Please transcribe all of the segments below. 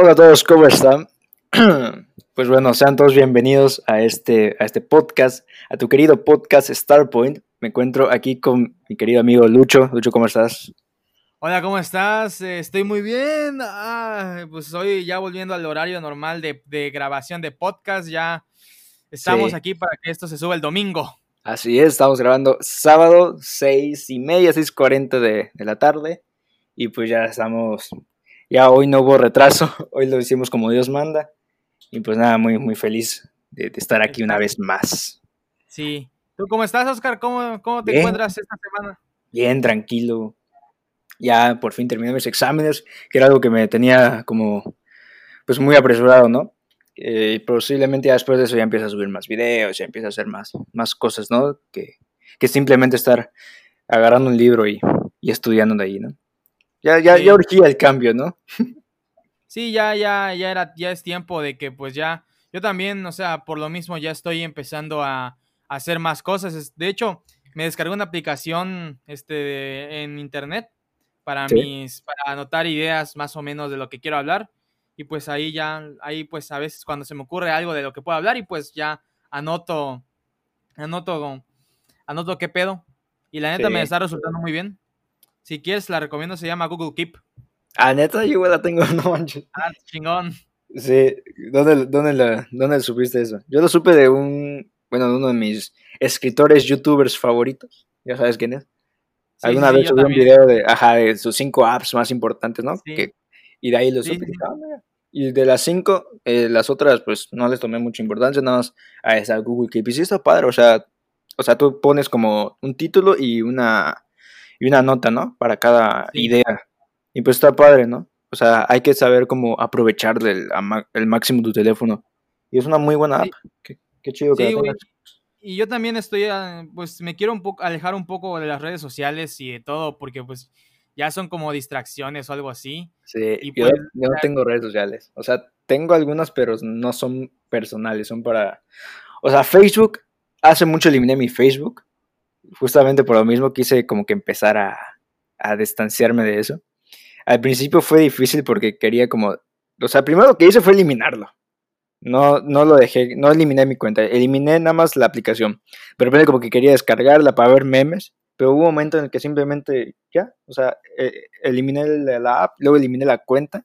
Hola a todos, ¿cómo están? Pues bueno, sean todos bienvenidos a este, a este podcast, a tu querido podcast Starpoint. Me encuentro aquí con mi querido amigo Lucho. Lucho, ¿cómo estás? Hola, ¿cómo estás? Estoy muy bien. Ah, pues hoy ya volviendo al horario normal de, de grabación de podcast. Ya estamos Sí. aquí para que esto se suba el domingo. Así es, estamos grabando sábado, seis y media, 6.40 de, de la tarde. Y pues ya estamos, ya hoy no hubo retraso, hoy lo hicimos como Dios manda. Y pues nada, muy, muy feliz de, de estar aquí una vez más. Sí. ¿Tú cómo estás, Oscar? ¿Cómo, cómo te Bien. encuentras esta semana? bien, tranquilo. Ya por fin terminé mis exámenes, que era algo que me tenía como, pues muy apresurado, ¿no? Eh, posiblemente ya después de eso ya empieza a subir más videos, ya empieza a hacer más, más cosas, ¿no? Que, que simplemente estar agarrando un libro y, y estudiando de ahí, ¿no? Ya, ya, Sí. ya urgía el cambio, ¿no? Sí, ya, ya, ya era, ya es tiempo de que pues ya, yo también, o sea, por lo mismo ya estoy empezando a, a hacer más cosas. De hecho, me descargué una aplicación este, de- en internet para Sí. mis, para anotar ideas más o menos de lo que quiero hablar. Y pues ahí ya, ahí pues a veces cuando se me ocurre algo de lo que puedo hablar y pues ya anoto, anoto, anoto qué pedo. Y la neta me está resultando muy bien. Si quieres, la recomiendo, se llama Google Keep. Ah, neta, yo la tengo, no manches. Ah, chingón. Sí, ¿dónde, dónde, la- dónde supiste eso? Yo lo supe de un, bueno, de uno de mis escritores, youtubers favoritos. ¿Ya sabes quién es? Sí, Alguna sí, vez subí un video de, ajá, de sus cinco apps más importantes, ¿no? Sí. Que, y de ahí lo supe. "Ah, mira". Y de las cinco, eh, las otras, pues no les tomé mucha importancia, nada más a esa Google Keep. Y sí está padre, o sea, o sea, tú pones como un título y una, y una nota, ¿no? Para cada Sí. idea. Y pues está padre, ¿no? O sea, hay que saber cómo aprovechar del el máximo tu teléfono. Y es una muy buena app. Qué, qué chido que Sí, la güey. tengas. Y yo también estoy, ah, pues me quiero un poco alejar un poco de las redes sociales y de todo, porque pues ya son como distracciones o algo así. Sí, Y yo, pues, yo no tengo redes sociales. O sea, tengo algunas, pero no son personales, son para... O sea, Facebook, hace mucho eliminé mi Facebook. Justamente por lo mismo quise como que empezar a, a distanciarme de eso. Al principio fue difícil porque quería como... O sea, primero lo que hice fue eliminarlo. No, no lo dejé, no eliminé mi cuenta, eliminé nada más la aplicación. Pero primero como que quería descargarla para ver memes, pero hubo un momento en el que simplemente ya, o sea, eh, eliminé la, la app, luego eliminé la cuenta.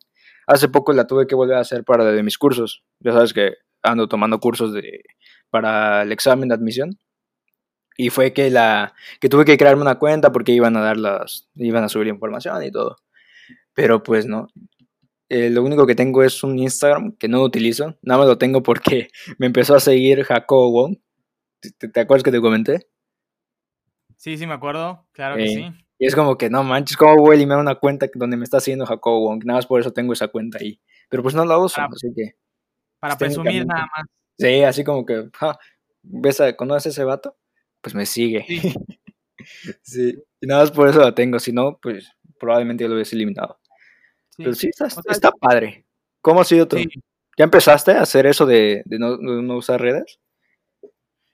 Hace poco la tuve que volver a hacer para de mis cursos. Ya sabes que ando tomando cursos de, para el examen de admisión. Y fue que la que tuve que crearme una cuenta porque iban a dar las iban a subir información y todo. Pero pues no. Eh, lo único que tengo es un Instagram que no utilizo. Nada más lo tengo porque me empezó a seguir Jacobo Wong. ¿Te, te acuerdas que te comenté? Sí, sí, me acuerdo, claro que Eh, sí. Y es como que no manches, ¿cómo voy a eliminar una cuenta donde me está siguiendo Jacobo Wong? Nada más por eso tengo esa cuenta ahí. Pero pues no la uso, Ah. así que. Para presumir nada más. Sí, así como que, ja, ¿ves a, ¿conoces a ese vato? Pues me sigue. Sí. Sí, y nada más por eso la tengo, si no, pues probablemente ya lo hubiese eliminado. Sí. Pero sí, está, está padre. ¿Cómo ha sido tú? Sí. ¿Ya empezaste a hacer eso de, de no, de no usar redes?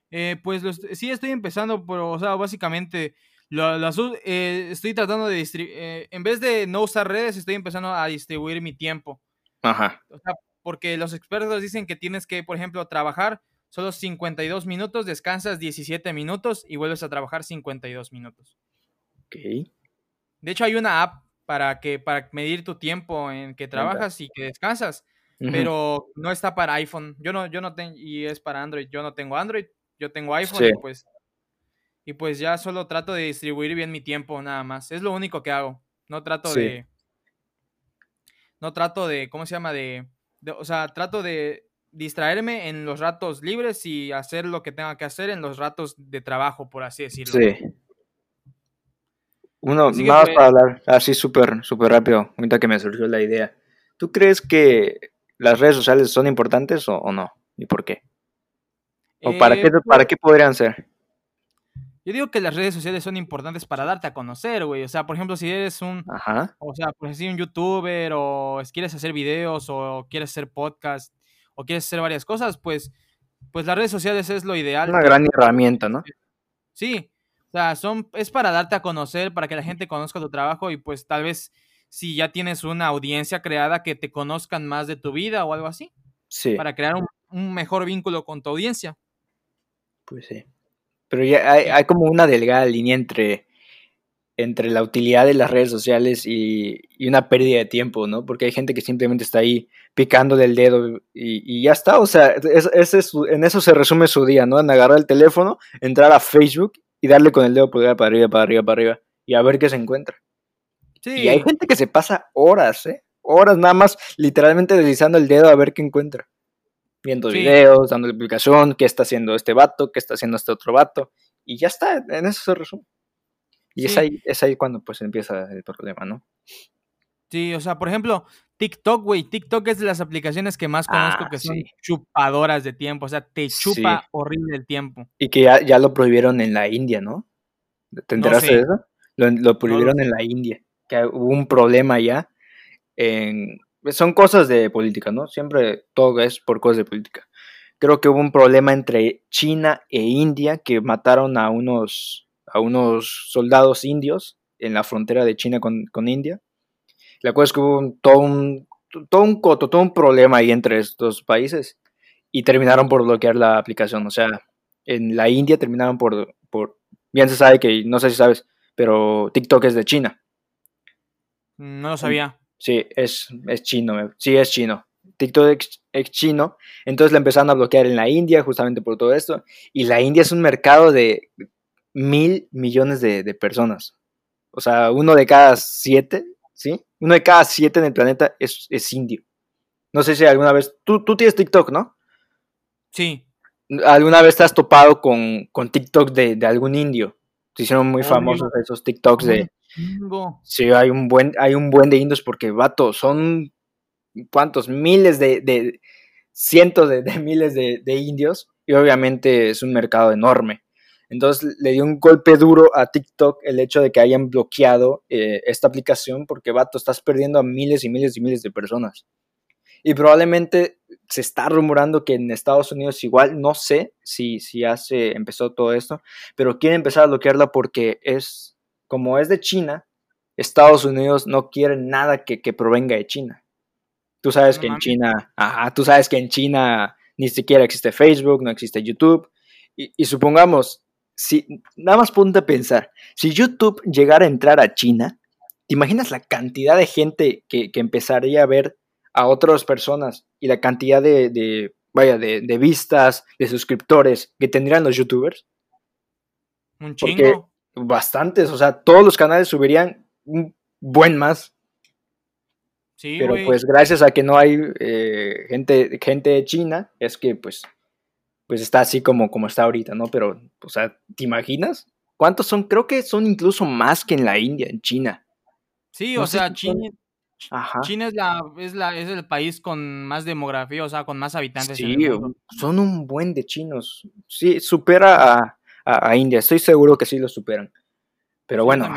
Eh, pues lo est- sí estoy empezando, pero, o sea, básicamente lo, las u- eh, estoy tratando de distribuir, en vez de no usar redes, estoy empezando a distribuir mi tiempo. Ajá. O sea, porque los expertos dicen que tienes que, por ejemplo, trabajar solo 52 minutos, descansas 17 minutos y vuelves a trabajar 52 minutos. Ok. De hecho, hay una app para que para medir tu tiempo en que trabajas y que descansas, pero no está para iPhone. Yo no yo no tengo y es para Android. Yo no tengo Android, yo tengo iPhone Sí. y pues y pues ya solo trato de distribuir bien mi tiempo nada más. Es lo único que hago. No trato Sí. de no trato de ¿cómo se llama? de de- o sea, trato de distraerme en los ratos libres y hacer lo que tenga que hacer en los ratos de trabajo, por así decirlo. Sí. Uno, Así más pues- para hablar así súper, súper rápido, ahorita que me surgió la idea. ¿Tú crees que las redes sociales son importantes o, o no? ¿Y por qué? ¿O para, Eh, qué, para qué podrían ser? Yo digo que las redes sociales son importantes para darte a conocer, güey. O sea, por ejemplo, si eres un, Ajá. o sea, pues si un youtuber o es- quieres hacer videos o quieres hacer podcast o quieres hacer varias cosas, pues, pues las redes sociales es lo ideal. Una gran herramienta, ¿no? Sí, o sea, son, es para darte a conocer, para que la gente conozca tu trabajo y pues tal vez si ya tienes una audiencia creada que te conozcan más de tu vida o algo así. Sí. Para crear un, mejor vínculo con tu audiencia. Pues sí. Pero ya hay, hay como una delgada línea entre entre la utilidad de las redes sociales y, una pérdida de tiempo, ¿no? Porque hay gente que simplemente está ahí picándole el dedo y, ya está, o sea, en eso se resume su día, ¿no? En agarrar el teléfono, entrar a Facebook y darle con el dedo para arriba, para arriba, para arriba y a ver qué se encuentra. Sí. Y hay gente que se pasa horas, ¿eh? Horas nada más literalmente deslizando el dedo a ver qué encuentra. Viendo videos, dando explicación, qué está haciendo este vato, qué está haciendo este otro vato. Y ya está, en eso se resume. Y es, ahí, es ahí cuando pues empieza el problema, ¿no? Sí, o sea, por ejemplo, TikTok, güey, TikTok es de las aplicaciones que más conozco ah, que son chupadoras de tiempo, o sea, te chupa horrible el tiempo. Y que ya, lo prohibieron en la India, ¿no? ¿Te enteraste de eso? Lo, prohibieron en la India, que hubo un problema ya. En, son cosas de política, ¿no? Siempre todo es por cosas de política. Creo que hubo un problema entre China e India que mataron a unos a unos soldados indios en la frontera de China con, India. La cosa es que hubo todo, un, todo un coto, todo un problema ahí entre estos países y terminaron por bloquear la aplicación. O sea, en la India terminaron por, por bien se sabe que, no sé si sabes, pero TikTok es de China. No lo sabía. Sí, es, es chino, sí es chino. TikTok es chino, entonces la empezaron a bloquear en la India justamente por todo esto. Y la India es un mercado de mil millones de, personas. O sea, uno de cada siete, ¿sí? Uno de cada siete en el planeta es, indio. No sé si alguna vez, tú, tú tienes TikTok, ¿no? Sí. ¿Alguna vez te has topado con, con TikTok de, algún indio? Se hicieron muy famosos esos TikToks de... Sí, hay un buen, hay un buen de indios porque, vato, son cuántos, miles de, cientos de, miles de, indios y obviamente es un mercado enorme. Entonces le dio un golpe duro a TikTok el hecho de que hayan bloqueado eh, esta aplicación porque, vato, estás perdiendo a miles y miles y miles de personas. Y probablemente se está rumorando que en Estados Unidos igual, no sé si, si ya se empezó todo esto, pero quieren empezar a bloquearla porque es, como es de China, Estados Unidos no quiere nada que, provenga de China. Tú sabes que en China, ajá, tú sabes que en China ni siquiera existe Facebook, no existe YouTube. y supongamos, si, nada más ponte a pensar, si YouTube llegara a entrar a China, ¿te imaginas la cantidad de gente que, empezaría a ver a otras personas y la cantidad de, vaya, de, vistas, de suscriptores que tendrían los youtubers? Un chingo. bastantes, o sea, todos los canales subirían un buen más. Sí, Pero pues gracias a que no hay eh, gente, gente de China, es que pues pues está así como, como está ahorita, ¿no? Pero, o sea, ¿te imaginas? ¿Cuántos son? Creo que son incluso más que en la India, en China. Sí, o sea, China, China es, la, es, la, es el país con más demografía, o sea, con más habitantes. Sí, son un buen de chinos. Sí, supera a, India, estoy seguro que sí lo superan. Pero bueno,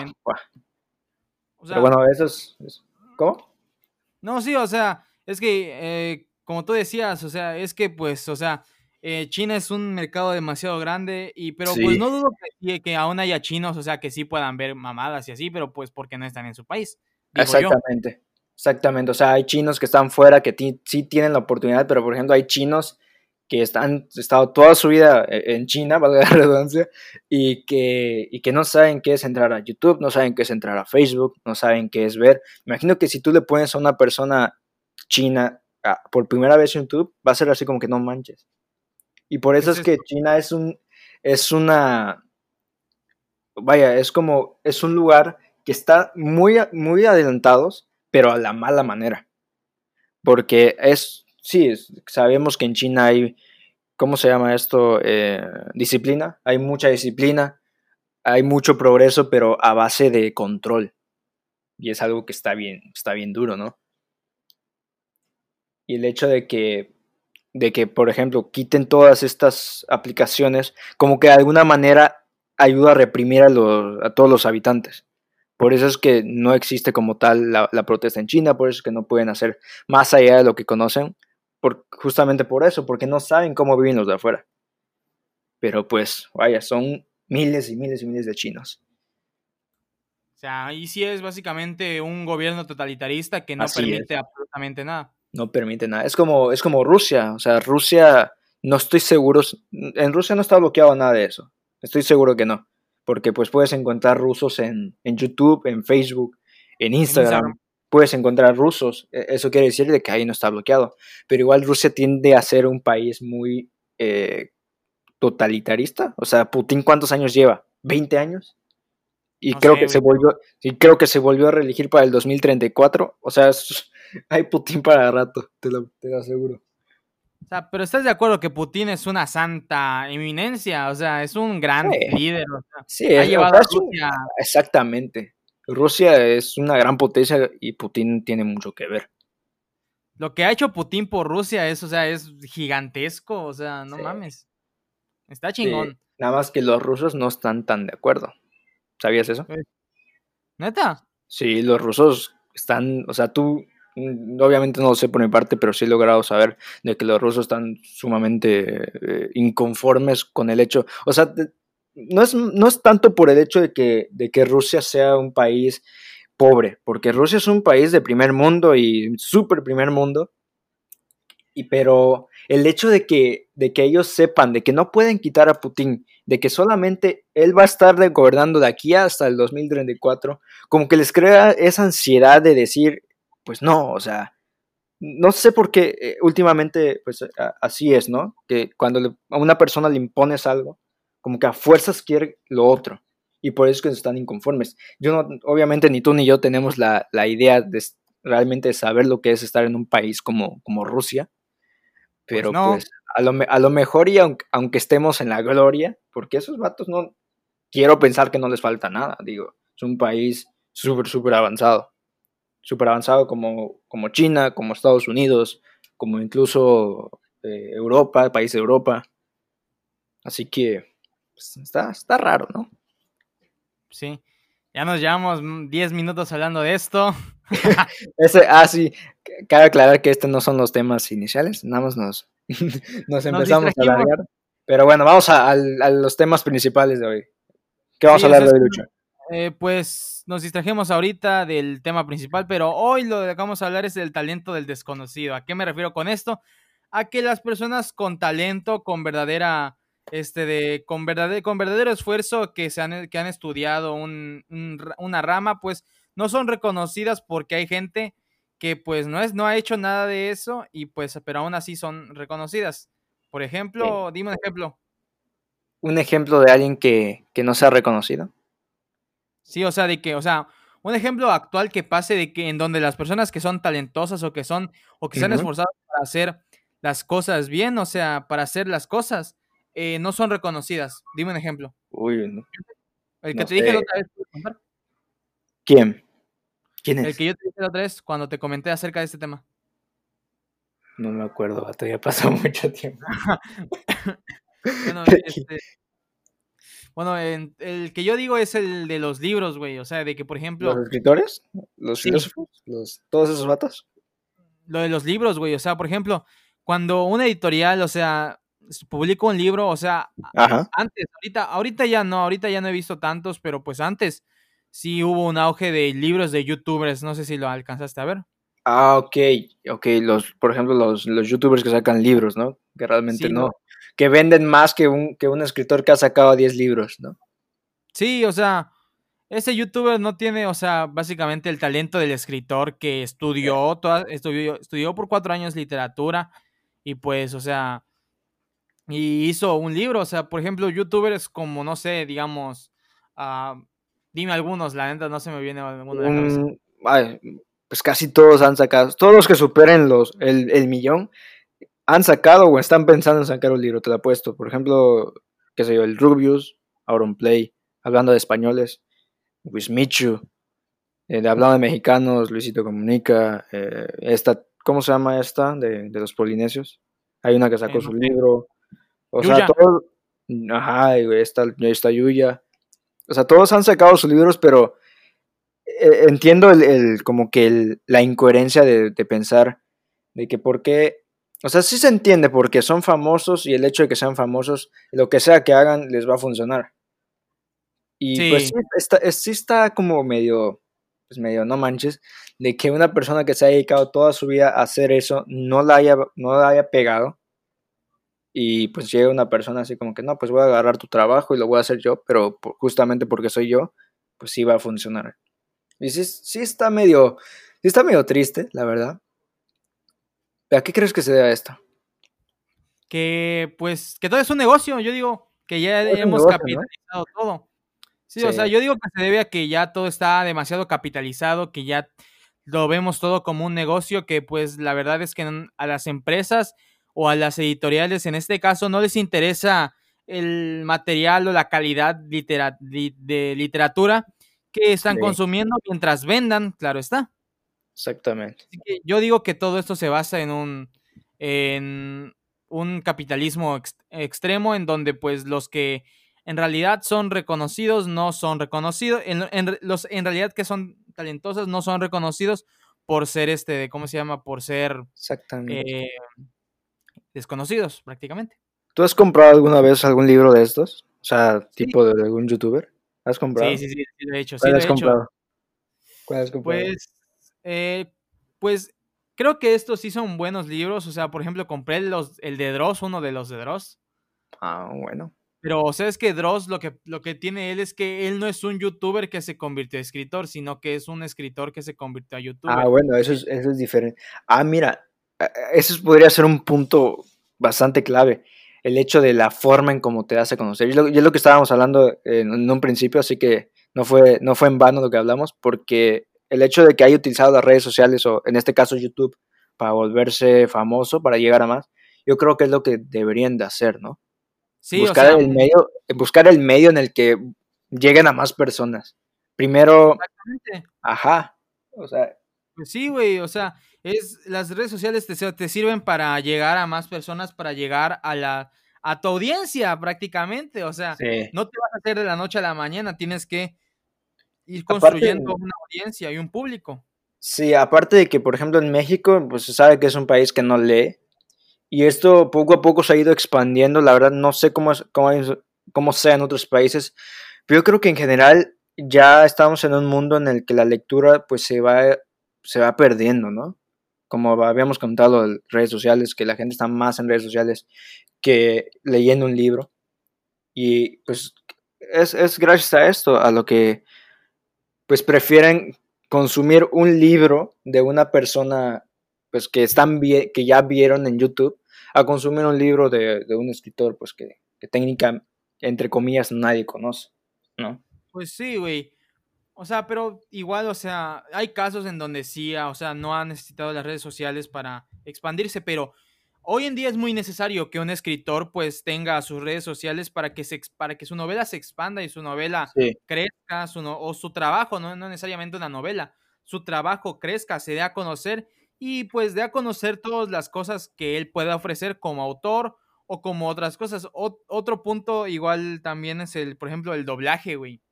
pero bueno, eso es, ¿Cómo? No, sí, o sea, es que, eh, como tú decías, o sea, es que, pues, o sea, eh, China es un mercado demasiado grande, y pero pues no dudo que, que, aún haya chinos, o sea, que sí puedan ver mamadas y así, pero pues porque no están en su país. Exactamente, exactamente. O sea, hay chinos que están fuera, que sí tienen la oportunidad, pero por ejemplo hay chinos que están estado toda su vida e, en China, valga la redundancia, y que, y que no saben qué es entrar a YouTube, no saben qué es entrar a Facebook, no saben qué es ver. Imagino que si tú le pones a una persona china ah, por primera vez en YouTube, va a ser así como que no manches. Y por eso es, que China es un, es una, vaya, es como, es un lugar que está muy, muy adelantados, pero a la mala manera. Porque es, sí, sabemos que en China hay, ¿cómo se llama esto? Eh, disciplina, hay mucha disciplina, hay mucho progreso, pero a base de control. Y es algo que está bien, está bien duro, ¿no? Y el hecho de que de que, por ejemplo, quiten todas estas aplicaciones, como que de alguna manera ayuda a reprimir a, los, a todos los habitantes. Por eso es que no existe como tal la, protesta en China, por eso es que no pueden hacer más allá de lo que conocen, por, justamente por eso, porque no saben cómo viven los de afuera. Pero pues, vaya, son miles y miles y miles de chinos. sea, ahí sí es básicamente un gobierno totalitarista que no permite absolutamente nada. No permite nada. Es como, es como Rusia. O sea, Rusia, no estoy seguro. En Rusia no está bloqueado nada de eso. Estoy seguro que no. Porque pues puedes encontrar rusos en, en YouTube, en Facebook, en Instagram. Puedes encontrar rusos. E, eso quiere decir de que ahí no está bloqueado. Pero igual Rusia tiende a ser un país muy eh, totalitarista. O sea, Putin, ¿cuántos años lleva? ¿20 años? Y creo que se volvió, y creo que se volvió a reelegir para el 2034. O sea, hay Putin para rato, te lo, aseguro. O sea, pero estás de acuerdo que Putin es una santa eminencia, o sea, es un gran líder. sí, ha llevado a Rusia. Exactamente. Rusia es una gran potencia y Putin tiene mucho que ver. Lo que ha hecho Putin por Rusia es, o sea, es gigantesco, o sea, no mames. Está chingón. Nada más que los rusos no están tan de acuerdo. ¿Sabías eso? Pues, ¿Neta? Sí, los rusos están, o sea, tú, obviamente no lo sé por mi parte, pero sí he logrado saber de que los rusos están sumamente eh, inconformes con el hecho, o sea, no es, no es tanto por el hecho de que, de que Rusia sea un país pobre, porque Rusia es un país de primer mundo y súper primer mundo, y pero el hecho de que, de que ellos sepan de que no pueden quitar a Putin, de que solamente él va a estar gobernando de aquí hasta el 2034, como que les crea esa ansiedad de decir, pues no, o sea, no sé por qué eh, últimamente, pues así es, ¿no? Que cuando a una persona le impones algo, como que a fuerzas quiere lo otro. Y por eso es que están inconformes. Yo no, obviamente ni tú ni yo tenemos la, la idea de realmente saber lo que es estar en un país como, como Rusia pues Pero pues, a, lo, a, lo, mejor y aunque, estemos en la gloria, porque esos vatos no, quiero pensar que no les falta nada, digo, es un país súper, súper avanzado, súper avanzado como, como China, como Estados Unidos, como incluso eh, Europa, país de Europa. Así que pues, está, está raro, ¿no? Sí. Ya nos llevamos 10 minutos hablando de esto. Ese, ah, sí, cabe aclarar que estos no son los temas iniciales, nada más nos, nos empezamos a alargar. Pero bueno, vamos a, los temas principales de hoy. ¿Qué vamos a hablar de hoy, Lucho? Eh, pues nos distrajemos ahorita del tema principal, pero hoy lo que vamos a hablar es del talento del desconocido. ¿A qué me refiero con esto? A que las personas con talento, con verdadera este de con verdadero, con verdadero esfuerzo que, se han, que han estudiado una rama, pues no son reconocidas porque hay gente que pues no, es, no ha hecho nada de eso y pues, pero aún así son reconocidas. Por ejemplo, dime un ejemplo. ¿Un ejemplo de alguien que, que no se ha reconocido? Sí, o sea, de que, o sea, un ejemplo actual que pase de que en donde las personas que son talentosas o que son, o que se han esforzado para hacer las cosas bien, o sea, para hacer las cosas, eh, no son reconocidas. Dime un ejemplo. Uy, no. El que te dije la otra vez. ¿Quién? ¿Quién es? El que yo te dije la otra vez cuando te comenté acerca de este tema. No me acuerdo, ya pasó mucho tiempo. bueno, este, bueno el que yo digo es el de los libros, güey. O sea, de que, por ejemplo. ¿Los escritores? ¿Los filósofos? ¿Los, ¿Todos esos vatos? Lo de los libros, güey. O sea, por ejemplo, cuando una editorial, o sea, publico un libro, o sea, antes, ahorita, ahorita ya no, ahorita ya no he visto tantos, pero pues antes sí hubo un auge de libros de youtubers, no sé si lo alcanzaste a ver. Ah, ok, ok, los, por ejemplo, los, los youtubers que sacan libros, ¿no? Que realmente no, que venden más que un, que un escritor que ha sacado 10 libros, ¿no? Sí, o sea, ese youtuber no tiene, o sea, básicamente el talento del escritor que estudió, toda, estudió, estudió por cuatro años literatura y pues, o sea, y hizo un libro. O sea, por ejemplo, youtubers como, no sé, digamos, uh, dime algunos, la neta no se me viene alguno de la pues casi todos han sacado, todos los que superen los, el, el, millón han sacado o están pensando en sacar un libro, te lo apuesto. Por ejemplo, qué sé yo, el Rubius, Play hablando de españoles, Wismichu, eh, de hablando de mexicanos, Luisito Comunica, eh, esta, ¿cómo se llama esta? De, de los polinesios. Hay una que sacó su libro. O sea, todos. Ajá, está, está Yuya. O sea, todos han sacado sus libros, pero eh, entiendo el, como que la incoherencia de, pensar de que por qué. O sea, sí se entiende porque son famosos y el hecho de que sean famosos, lo que sea que hagan, les va a funcionar. Y pues sí está, sí está como medio, pues medio, no manches, de que una persona que se ha dedicado toda su vida a hacer eso no la haya, no la haya pegado. Y pues llega una persona así como que no, pues voy a agarrar tu trabajo y lo voy a hacer yo, pero justamente porque soy yo, pues sí va a funcionar. Y sí, sí está medio, sí está medio triste, la verdad. ¿A qué crees que se debe esto? Que pues que todo es un negocio, yo digo que ya hemos capitalizado todo. Sí, o sea, yo digo que se debe a que ya todo está demasiado capitalizado, que ya lo vemos todo como un negocio, que pues la verdad es que a las empresas o a las editoriales en este caso no les interesa el material o la calidad de literatura que están consumiendo mientras vendan, claro está. Exactamente. yo digo que todo esto se basa en un, en un capitalismo extremo en donde pues los que en realidad son reconocidos no son reconocidos, en, los en realidad que son talentosas no son reconocidos por ser este, ¿cómo se llama? Por ser Exactamente. Eh, desconocidos prácticamente. ¿Tú has comprado alguna vez algún libro de estos? O sea, tipo de algún youtuber. ¿Has comprado? Sí, sí, sí, sí lo he hecho. ¿Cuál has comprado? ¿Cuál has comprado? Pues, eh, pues creo que estos sí son buenos libros. O sea, por ejemplo, compré los, el de Dross, uno de los de Dross. Ah, bueno. Pero, o sea, es que Dross lo que, lo que tiene él es que él no es un youtuber que se convirtió a escritor, sino que es un escritor que se convirtió a youtuber. Ah, bueno, eso es, eso es diferente. Ah, mira, eso podría ser un punto bastante clave. El hecho de la forma en cómo te hace conocer. Y es lo, que estábamos hablando en, un principio, así que no fue, no fue en vano lo que hablamos, porque el hecho de que haya utilizado las redes sociales, o en este caso YouTube, para volverse famoso, para llegar a más, yo creo que es lo que deberían de hacer, ¿no? Sí, buscar el medio, buscar el medio en el que lleguen a más personas. Primero, exactamente. ajá, o sea, pues sí, güey, o sea, es las redes sociales te, te, sirven para llegar a más personas, para llegar a la a tu audiencia prácticamente, o sea, no te vas a hacer de la noche a la mañana, tienes que ir construyendo una audiencia y un público. Sí, aparte de que, por ejemplo, en México, pues se sabe que es un país que no lee, y esto poco a poco se ha ido expandiendo, la verdad no sé cómo, cómo, cómo sea en otros países, pero yo creo que en general ya estamos en un mundo en el que la lectura pues se va se va perdiendo, ¿no? Como habíamos contado en redes sociales, que la gente está más en redes sociales que leyendo un libro. Y pues es, es gracias a esto, a lo que pues prefieren consumir un libro de una persona pues que están que ya vieron en YouTube a consumir un libro de, de un escritor pues que, que técnica entre comillas nadie conoce, ¿no? Pues sí, güey. O sea, pero igual, o sea, hay casos en donde sí, ah, o sea, no han necesitado las redes sociales para expandirse, pero hoy en día es muy necesario que un escritor pues tenga sus redes sociales para que, se, para que su novela se expanda y su novela crezca, su o su trabajo, no, no necesariamente una novela, su trabajo crezca, se dé a conocer y pues dé a conocer todas las cosas que él pueda ofrecer como autor o como otras cosas. otro punto igual también es el, por ejemplo, el doblaje, güey.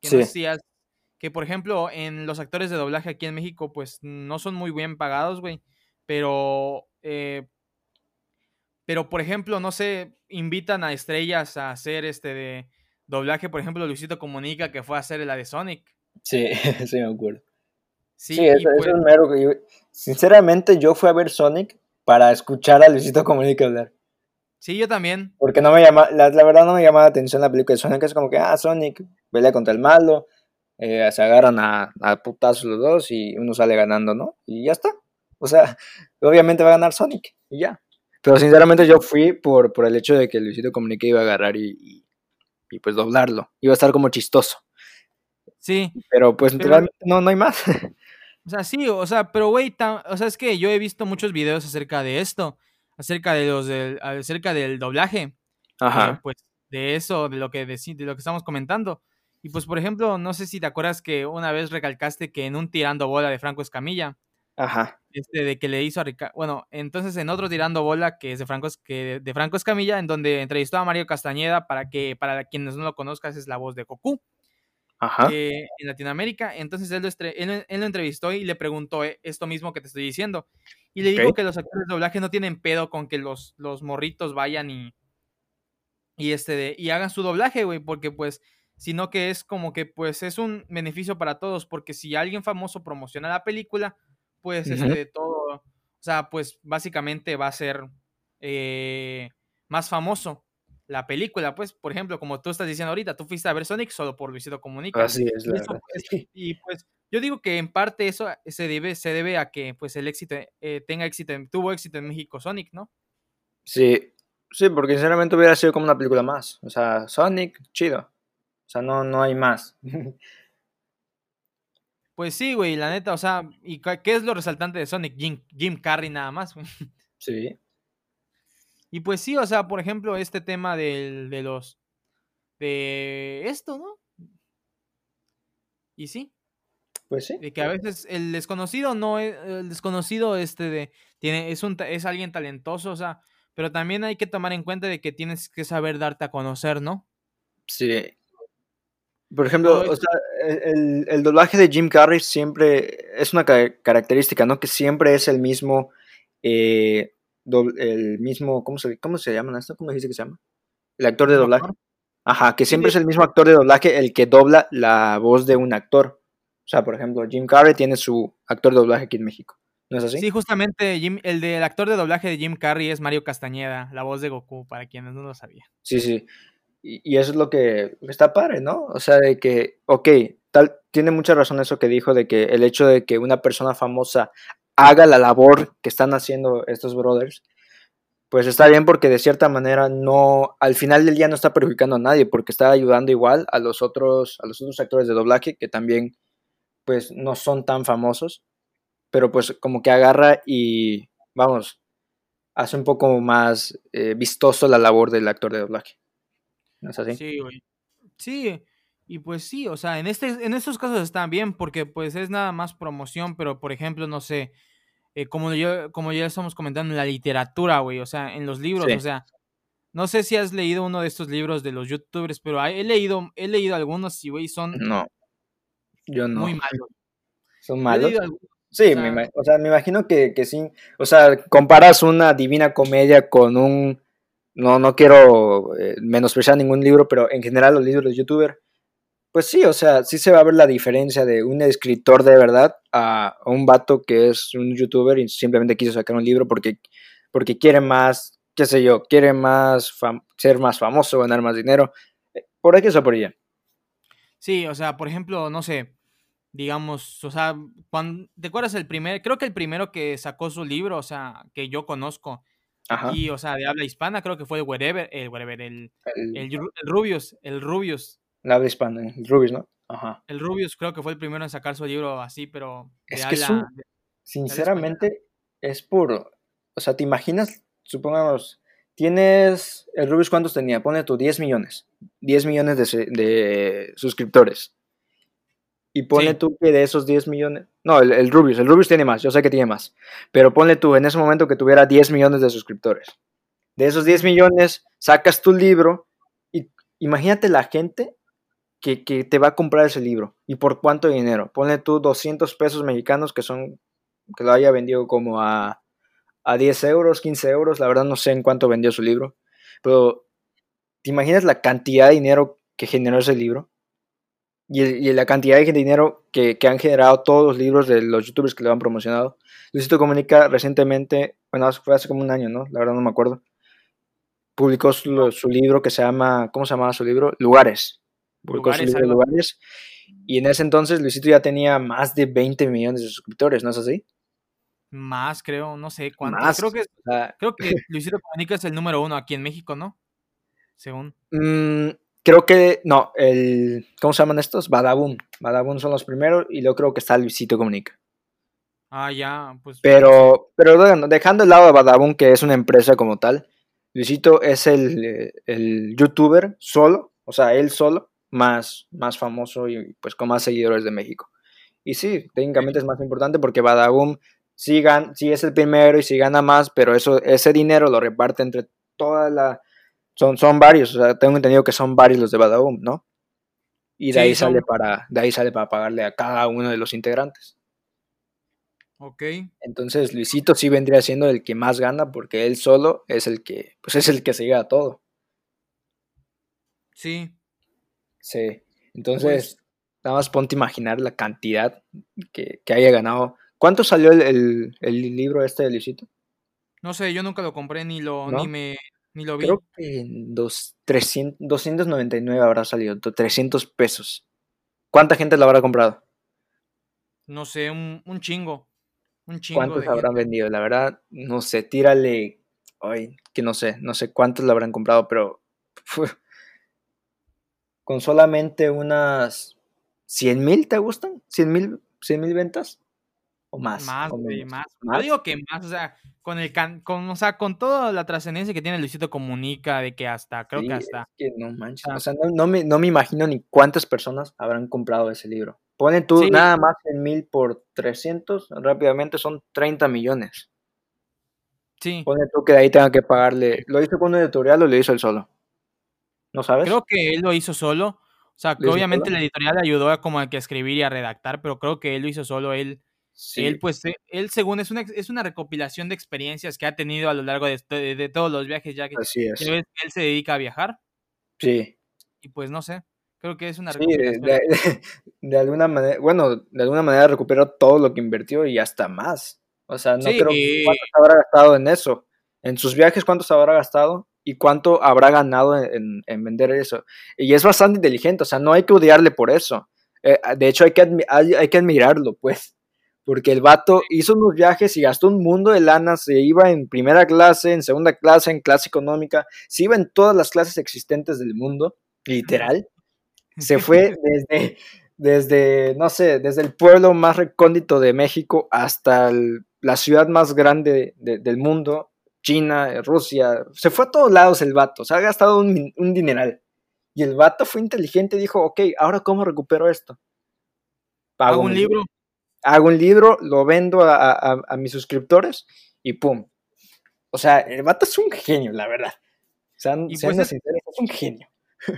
Que sí que por ejemplo en los actores de doblaje aquí en México pues no son muy bien pagados, güey, pero, eh, pero por ejemplo, no sé, invitan a estrellas a hacer este de doblaje, por ejemplo, Luisito Comunica que fue a hacer la de Sonic. Sí, sí me acuerdo. Sí, eso, es pues mero. Sinceramente, yo fui a ver Sonic para escuchar a Luisito Comunica hablar. Sí, yo también. Porque no me llama, la, la, verdad no me llama la atención la película de Sonic, es como que, ah, Sonic, pelea contra el malo, eh, se agarran a, a, putazos los dos y uno sale ganando, ¿no? Y ya está. O sea, obviamente va a ganar Sonic y ya. Pero sinceramente yo fui por, por el hecho de que Luisito Comunique iba a agarrar y, y, pues doblarlo. Iba a estar como chistoso. Sí. Pero pues realmente no, no hay más. O sea, sí, o sea, pero güey, o sea, es que yo he visto muchos videos acerca de esto, acerca de los del, acerca del doblaje. Ajá. Eh, pues de eso, de lo que de, de lo que estamos comentando. Y pues, por ejemplo, no sé si te acuerdas que una vez recalcaste que en un tirando bola de Franco Escamilla, Ajá. Este, de que le hizo a Ricardo, bueno, entonces en otro tirando bola que es de Franco, que de Franco Escamilla, en donde entrevistó a Mario Castañeda para que, para quienes no lo conozcan, es la voz de Goku. Ajá. Eh, en Latinoamérica, entonces él lo, él, lo, entrevistó y le preguntó eh, esto mismo que te estoy diciendo. Y le dijo que los actores de doblaje no tienen pedo con que los, los morritos vayan y, y, este y hagan su doblaje, güey, porque pues sino que es como que pues es un beneficio para todos, porque si alguien famoso promociona la película, pues este todo, o sea, pues básicamente va a ser eh, más famoso la película, pues, por ejemplo, como tú estás diciendo ahorita, tú fuiste a ver Sonic solo por Luisito Comunica. Así es, la Y, eso, pues, y, pues yo digo que en parte eso se debe, se debe a que pues el éxito, eh, tenga éxito, tuvo éxito en México Sonic, ¿no? Sí, sí, porque sinceramente hubiera sido como una película más. O sea, Sonic, chido. O sea, no, no hay más. Pues sí, güey, la neta, o sea, ¿y qué es lo resaltante de Sonic? Jim, Jim Carrey nada más. Sí, Y pues sí, o sea, por ejemplo, este tema del, de los, de esto, ¿no? Y sí, pues sí. de que a veces el desconocido no es, el desconocido este de, tiene, es un, es alguien talentoso, o sea, pero también hay que tomar en cuenta de que tienes que saber darte a conocer, ¿no? Sí. Por ejemplo, o sea, el, el- doblaje de Jim Carrey siempre es una ca- característica, ¿no? Que siempre es el mismo, eh, el mismo, ¿cómo se, cómo se llama esto? ¿Cómo dijiste que se llama? El actor de ¿Mismo doblaje. Ajá, que siempre es el mismo actor de doblaje el que dobla la voz de un actor. O sea, por ejemplo, Jim Carrey tiene su actor de doblaje aquí en México. ¿No es así? Sí, justamente Jim- el del actor de doblaje de Jim Carrey es Mario Castañeda, la voz de Goku, para quienes no lo sabían. Sí, sí. Y, eso es lo que lo que está padre, ¿no? O sea, de que, ok, tal, tiene mucha razón eso que dijo, de que el hecho de que una persona famosa haga la labor que están haciendo estos brothers, pues está bien porque de cierta manera no, al final del día no está perjudicando a nadie, porque está ayudando igual a los otros, a los otros actores de doblaje que también, pues, no son tan famosos, pero pues como que agarra y, vamos, hace un poco más eh, vistoso la labor del actor de doblaje. ¿No es así? Sí, güey. Sí, y pues sí, o sea, en este, en estos casos están bien, porque pues es nada más promoción, pero por ejemplo, no sé, eh, como yo, como ya estamos comentando en la literatura, güey, o sea, en los libros, Sí. o sea, no sé si has leído uno de estos libros de los youtubers, pero he leído, he leído algunos y güey, son No, yo no. muy malos. ¿Son malos? Sí, o me sea- ima- o sea, me imagino que, que sí. O sea, comparas una divina comedia con un... No, no quiero eh, menospreciar ningún libro, pero en general los libros de youtuber, pues sí, o sea, sí se va a ver la diferencia de un escritor de verdad a, un vato que es un youtuber y simplemente quiso sacar un libro porque, porque quiere más, qué sé yo, quiere más ser más famoso, ganar más dinero. Por aquí o por allá. Sí, o sea, por ejemplo, no sé, digamos, o sea, cuando, ¿te acuerdas el primer, creo que el primero que sacó su libro, o sea, que yo conozco Ajá. aquí, o sea, de habla hispana, creo que fue el Wherever, el Wherever, el, El, el, Ru- el Rubius, el Rubius, la habla hispana, el Rubius, ¿no? Ajá. el Rubius creo que fue el primero en sacar su libro así, pero de Es que habla, de- Sinceramente, es por. O sea, ¿te imaginas? Supongamos, tienes. El Rubius, ¿cuántos tenía? Pone tú 10 millones. 10 millones de, de suscriptores. Y ponle Sí. tú que de esos 10 millones. No, el, Rubius. El Rubius tiene más. Yo sé que tiene más. Pero ponle tú en ese momento que tuviera 10 millones de suscriptores. De esos 10 millones, sacas tu libro. Y imagínate la gente que, que te va a comprar ese libro. ¿Y por cuánto dinero? Ponle tú 200 pesos mexicanos que son que lo haya vendido como a, a 10 euros, 15 euros, la verdad no sé en cuánto vendió su libro, pero ¿te imaginas la cantidad de dinero que generó ese libro? Y, el- y la cantidad de dinero que, que han generado todos los libros de los youtubers que lo han promocionado. Luisito Comunica recientemente, bueno, fue hace como un año, ¿no? La verdad no me acuerdo. Publicó su, su libro que se llama, ¿cómo se llamaba su libro? Lugares. Publicó Lugares, su libro algo. Lugares. Y en ese entonces Luisito ya tenía más de 20 millones de suscriptores, ¿no es así? más creo, no sé cuántos, Más. creo que, O sea, creo que Luisito Comunica es el número uno aquí en México, ¿no? Según. mm, creo que, no, el, ¿cómo se llaman estos? Badaboom. Badaboom son los primeros y luego creo que está Luisito Comunica. Ah, ya, pues. Pero, pero bueno, dejando de lado a Badaboom, que es una empresa como tal, Luisito es el, el youtuber solo, o sea, él solo, más, más famoso y pues con más seguidores de México. Y sí, técnicamente es más importante porque Badaboom sí, gan- sí es el primero y sí gana más, pero eso, ese dinero lo reparte entre toda la... Son, son varios, o sea, tengo entendido que son varios los de Badaboom, ¿no? Y de Sí, ahí son- sale para, de ahí sale para pagarle a cada uno de los integrantes. Ok. Entonces Luisito sí vendría siendo el que más gana porque él solo es el que, pues es el que se lleva todo. Sí. Sí, entonces, pues nada más ponte a imaginar la cantidad que, haya ganado. ¿Cuánto salió el, libro este de Luisito? No sé, yo nunca lo compré ni lo, ni me, ni lo vi. Creo que en dos, 300, 299 habrá salido, 300 pesos. ¿Cuánta gente lo habrá comprado? No sé, un, un chingo. Un chingo. ¿Cuántos habrán vendido? La verdad, no sé, tírale. Ay, que no sé, no sé cuántos lo habrán comprado, pero. con solamente unas 100 mil, ¿te gustan? ¿100 mil 100, ventas? ¿O más? Más, más. Yo digo que más, o sea, con el con, o sea, con toda la trascendencia que tiene Luisito Comunica, de que hasta, creo que hasta. que no manches. o sea, no, me, no, me, imagino ni cuántas personas habrán comprado ese libro. Ponen tú nada más en mil por 300, rápidamente son 30 millones. Sí. Pone tú que de ahí tenga que pagarle. ¿Lo hizo con un editorial o lo hizo él solo? ¿No sabes? Creo que él lo hizo solo. O sea, que obviamente la editorial le ayudó a como a que escribir y a redactar, pero creo que él lo hizo solo. Él, él pues, eh, él según es una, es una recopilación de experiencias que ha tenido a lo largo de, de, todos los viajes, ya que, él se dedica a viajar. Sí. Y pues no sé, creo que es una sí, de, alguna manera, bueno, de alguna manera recuperó todo lo que invirtió y hasta más. O sea, no creo que cuánto habrá gastado en eso. En sus viajes, ¿cuánto se habrá gastado? y cuánto habrá ganado en, vender eso. Y es bastante inteligente, o sea, no hay que odiarle por eso. Eh, de hecho, hay que, hay, que admirarlo, pues, porque el vato hizo unos viajes y gastó un mundo de lana, se iba en primera clase, en segunda clase, en clase económica, se iba en todas las clases existentes del mundo, literal. Se fue desde, desde no sé, desde el pueblo más recóndito de México hasta la ciudad más grande del mundo China, Rusia, se fue a todos lados el vato, se ha gastado un, dineral. Y el vato fue inteligente y dijo, ok, ahora cómo recupero esto. Hago un libro. Hago un libro, lo vendo a, mis suscriptores y pum. O sea, el vato es un genio, la verdad. Sean, pues es, es un genio.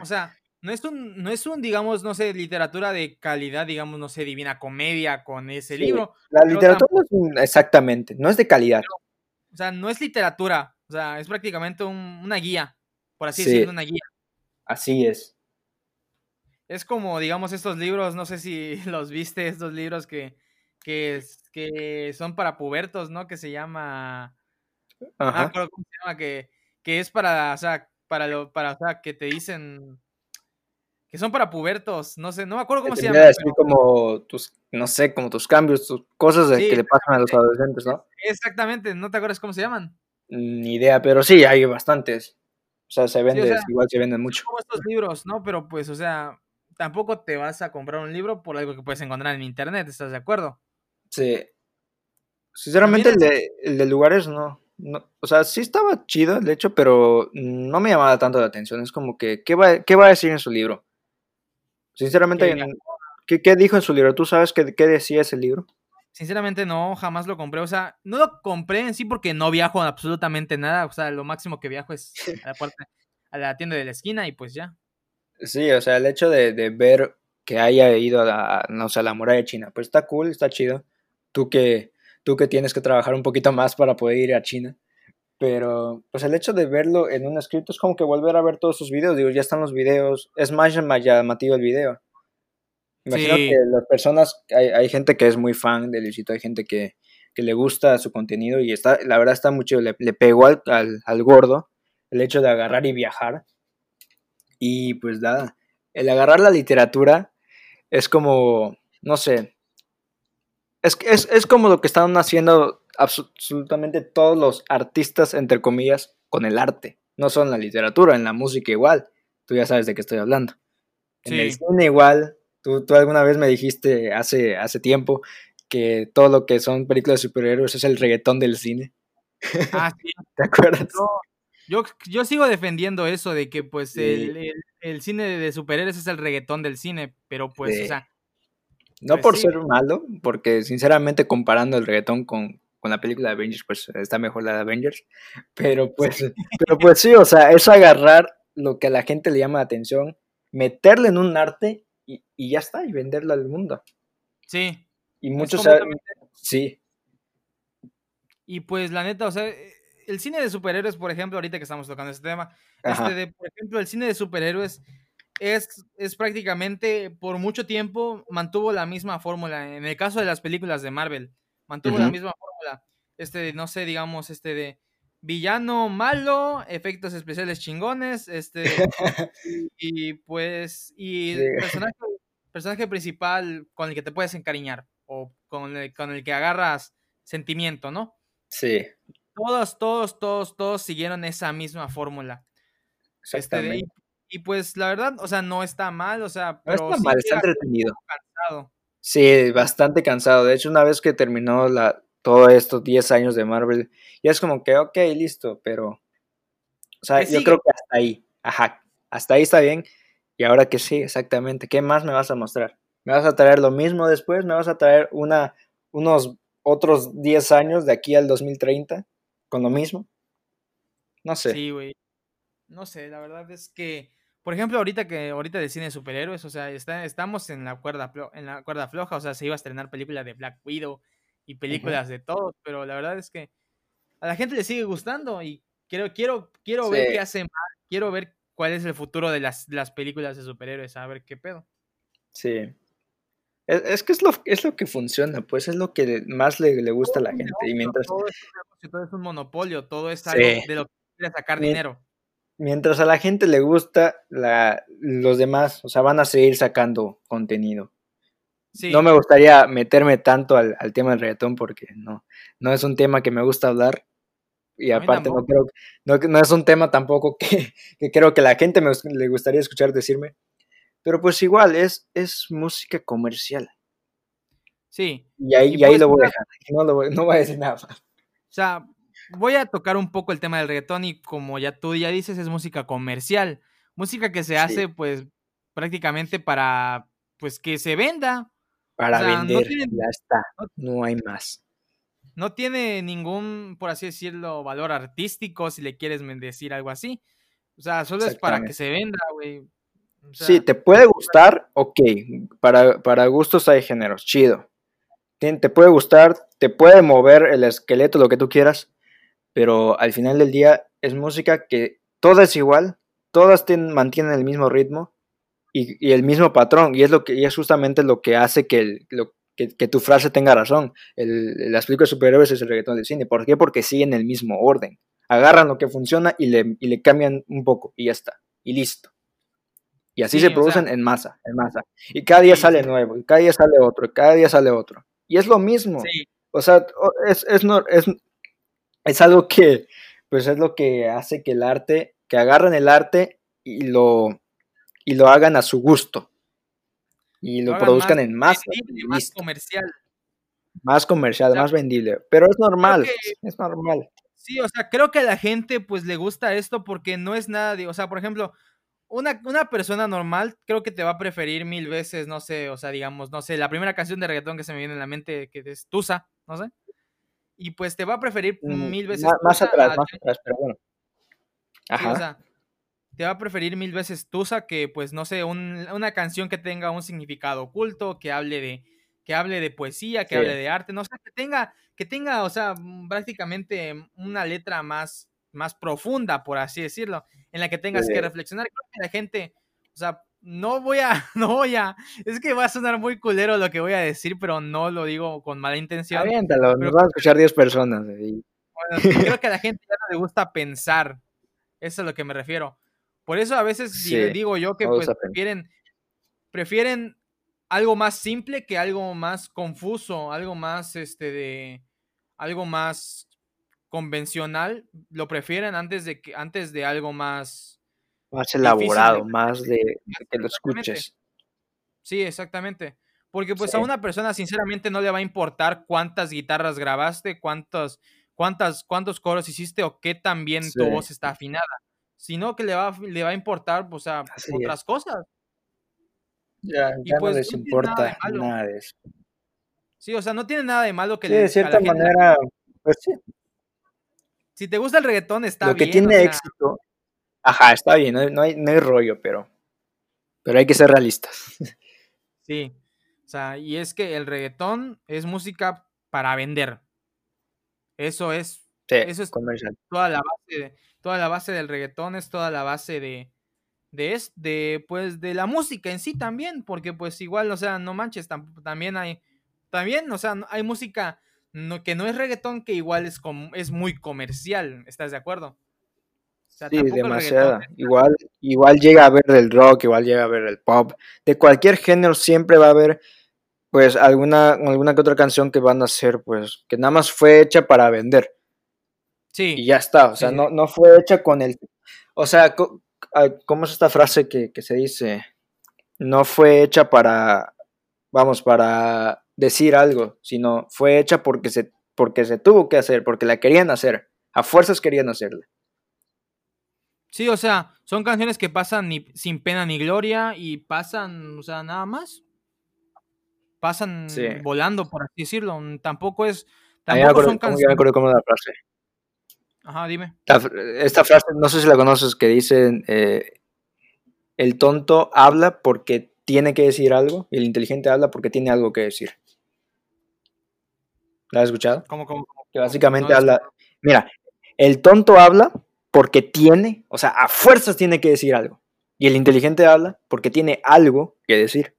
O sea, no es un, no es un, digamos, no sé, literatura de calidad, digamos, no sé, divina comedia con ese libro. La literatura no es exactamente, no es de calidad. O sea, no es literatura, o sea, es prácticamente una guía, por así decirlo, una guía. Así es. Es como, digamos, estos libros, no sé si los viste, estos libros que, que, que son para pubertos, ¿no? Que se llama... Ajá. ¿cómo se llama? Que, que es para, o sea, para, lo, para, o sea, que te dicen que son para pubertos, no sé, no me acuerdo cómo se llama. Pero... como tus, no sé, como tus cambios, tus cosas que le pasan a los adolescentes, ¿no? Exactamente, ¿no te acuerdas cómo se llaman? Ni idea, pero sí, hay bastantes. O sea, se vende, igual se venden mucho. Como estos libros, ¿no? Pero pues, o sea, tampoco te vas a comprar un libro por algo que puedes encontrar en internet, ¿estás de acuerdo? Sí. Sinceramente, el de, el de lugares no, no. O sea, sí estaba chido el hecho, pero no me llamaba tanto la atención. Es como que, ¿qué va, qué va a decir en su libro? Sinceramente, ¿qué, dijo en su libro? ¿Tú sabes qué, qué decía ese libro? Sinceramente no, jamás lo compré. O sea, no lo compré en sí porque no viajo absolutamente nada. O sea, lo máximo que viajo es a la puerta, a la tienda de la esquina y pues ya. Sí, o sea, el hecho de, ver que haya ido a la, no a la muralla de China, pues está cool, está chido. Tú que, tú que tienes que trabajar un poquito más para poder ir a China. Pero, pues el hecho de verlo en un escrito es como que volver a ver todos sus videos. Digo, ya están los videos. Es más llamativo el video. Imagino que las personas, hay, hay, gente que es muy fan de Luisito, hay gente que, que, le gusta su contenido y está, la verdad está mucho, le, le pegó al, al, gordo el hecho de agarrar y viajar. Y pues nada, el agarrar la literatura es como, no sé, es, es, es como lo que están haciendo absolutamente todos los artistas, entre comillas, con el arte. No son la literatura, en la música igual. Tú ya sabes de qué estoy hablando. En el cine igual. Tú, tú alguna vez me dijiste hace, hace tiempo que todo lo que son películas de superhéroes es el reggaetón del cine. Ah, sí. ¿Te acuerdas? yo, yo sigo defendiendo eso de que pues el, el, cine de superhéroes es el reggaetón del cine, pero pues, o sea... No pues por ser malo, porque sinceramente comparando el reggaetón con, con la película de Avengers, pues está mejor la de Avengers. Pero pues, pero pues sí, o sea, es agarrar lo que a la gente le llama la atención, meterle en un arte y, ya está, y venderlo al mundo. Sí. Y muchos sí. Y pues la neta, o sea, el cine de superhéroes, por ejemplo, ahorita que estamos tocando este tema, este de, por ejemplo, el cine de superhéroes es, es prácticamente por mucho tiempo mantuvo la misma fórmula. En el caso de las películas de Marvel, mantuvo la misma fórmula. Este, no sé, digamos, este de villano malo, efectos especiales chingones, este, y, pues, y personaje, personaje, principal con el que te puedes encariñar o con el, con el que agarras sentimiento, ¿no? Sí. Todos, todos, todos, todos siguieron esa misma fórmula. Este, y, pues la verdad, o sea, no está mal, o sea, pero está mal, está entretenido. Sí, bastante cansado. De hecho, una vez que terminó la, todos estos 10 años de Marvel, ya es como que, ok, listo, pero, o sea, yo creo que hasta ahí, ajá, hasta ahí está bien. Y ahora que sí, exactamente, ¿qué más me vas a mostrar? ¿Me vas a traer lo mismo después? ¿Me vas a traer una, unos otros 10 años de aquí al 2030 con lo mismo? No sé. Sí, güey. No sé, la verdad es que, por ejemplo, ahorita que ahorita de cine de superhéroes, o sea, está, estamos en la cuerda en la cuerda floja, o sea, se iba a estrenar película de Black Widow, y películas de todos, pero la verdad es que a la gente le sigue gustando y quiero, quiero, quiero ver qué hace más, quiero ver cuál es el futuro de las, las películas de superhéroes, a ver qué pedo. Sí. Es, que es lo, es lo que funciona, pues es lo que más le, le gusta a la gente. y mientras... todo, es, un monopolio, todo es algo de lo que quiere sacar dinero. Mientras a la gente le gusta, la, los demás, o sea, van a seguir sacando contenido. No me gustaría meterme tanto al, tema del reggaetón porque no, no es un tema que me gusta hablar. Y aparte no creo no, no es un tema tampoco que, creo que la gente me, le gustaría escuchar decirme. Pero pues igual, es, es música comercial. Sí. Y ahí, y ahí lo voy a dejar. No, lo voy, no voy a decir nada. O sea, voy a tocar un poco el tema del reggaetón y como ya tú ya dices, es música comercial. Música que se hace pues prácticamente para pues que se venda para vender, ya está, no hay más. No tiene ningún, por así decirlo, valor artístico, si le quieres decir algo así. O sea, solo es para que se venda, güey. sí, te puede gustar, ok. Para, para gustos hay géneros, chido. Te puede gustar, te puede mover el esqueleto, lo que tú quieras, pero al final del día es música que toda es igual, todas mantienen el mismo ritmo y, el mismo patrón, y es, lo que, y es justamente lo que hace que, que, tu frase tenga razón. El, las películas de superhéroes es el reggaetón del cine. ¿Por qué? Porque siguen el mismo orden. Agarran lo que funciona y le, y le cambian un poco, y ya está, y listo. Y así se producen en masa, en masa. Y cada día sale nuevo, y cada día sale otro, y cada día sale otro. Y es lo mismo. O sea, es, es, es, es algo que, pues es lo que hace que el arte, que agarran el arte y lo, y lo hagan a su gusto. Y lo, produzcan en masa. más comercial. Más comercial, más vendible. Pero es normal, es normal. Sí, o sea, creo que a la gente pues le gusta esto porque no es nada de, o sea, por ejemplo, una, una, persona normal creo que te va a preferir mil veces, no sé, o sea, digamos, no sé, la primera canción de reggaetón que se me viene en la mente que es Tusa, no sé. Y pues te va a preferir mm, mil veces. Más, atrás, más atrás, pero bueno. Ajá. o sea, te va a preferir mil veces Tusa que, pues, no sé, una canción que tenga un significado oculto, que hable de, que hable de poesía, que hable de arte, no sé, que tenga, que tenga, o sea, mm, prácticamente una letra más, más profunda, por así decirlo, en la que tengas que reflexionar. Creo que la gente, o sea, no voy a, no voy a, es que va a sonar muy culero lo que voy a decir, pero no lo digo con mala intención. Aviéntalo, nos van a escuchar 10 personas. Bueno, creo que a la gente ya no le gusta pensar, eso es a lo que me refiero. Por eso a veces digo yo que pues, prefieren, prefieren algo más simple que algo más confuso, algo más este de algo más convencional, lo prefieren antes de que antes de algo más más elaborado, más de, que lo escuches. Sí, exactamente. Porque pues a una persona sinceramente no le va a importar cuántas guitarras grabaste, cuántos, cuántas, cuántos coros hiciste o qué tan bien tu voz está afinada sino que le va, le va a importar, pues, a otras cosas. Ya, ya pues, no les importa nada de, eso. Sí, o sea, no tiene nada de malo que sí, de cierta manera, pues sí. Si te gusta el reggaetón, está bien. Lo que tiene éxito, ajá, está bien, no, hay, no hay rollo, pero, pero hay que ser realistas. Sí, o sea, y es que el reggaetón es música para vender. Eso es, sí, eso es toda la base de, toda la base del reggaetón, es toda la base de, de, es, de, pues, de la música en sí también, porque pues igual, o sea, no manches, también hay, también, o sea, hay música no, que no es reggaetón, que igual es, es muy comercial, ¿estás de acuerdo? Sí, demasiada. Igual, igual llega a ver el rock, igual llega a ver el pop. De cualquier género siempre va a haber, pues, alguna, alguna que otra canción que van a hacer, pues, que nada más fue hecha para vender. Sí. Y ya está, o sea, no, no fue hecha con el... O sea, ¿cómo es esta frase que, que se dice? No fue hecha para, vamos, para decir algo, sino fue hecha porque se, porque se tuvo que hacer, porque la querían hacer. A fuerzas querían hacerla. Sí, o sea, son canciones que pasan ni, sin pena ni gloria y pasan, o sea, nada más. Pasan volando, por así decirlo. Tampoco es. Tampoco son canciones. me acuerdo cómo la frase. Ajá, dime. esta frase, no sé si la conoces, que dice: eh, El tonto habla porque tiene que decir algo y el inteligente habla porque tiene algo que decir. ¿La has escuchado? ¿Cómo, cómo, Que básicamente habla. Mira, el tonto habla porque tiene, o sea, a fuerzas tiene que decir algo. Y el inteligente habla porque tiene algo que decir.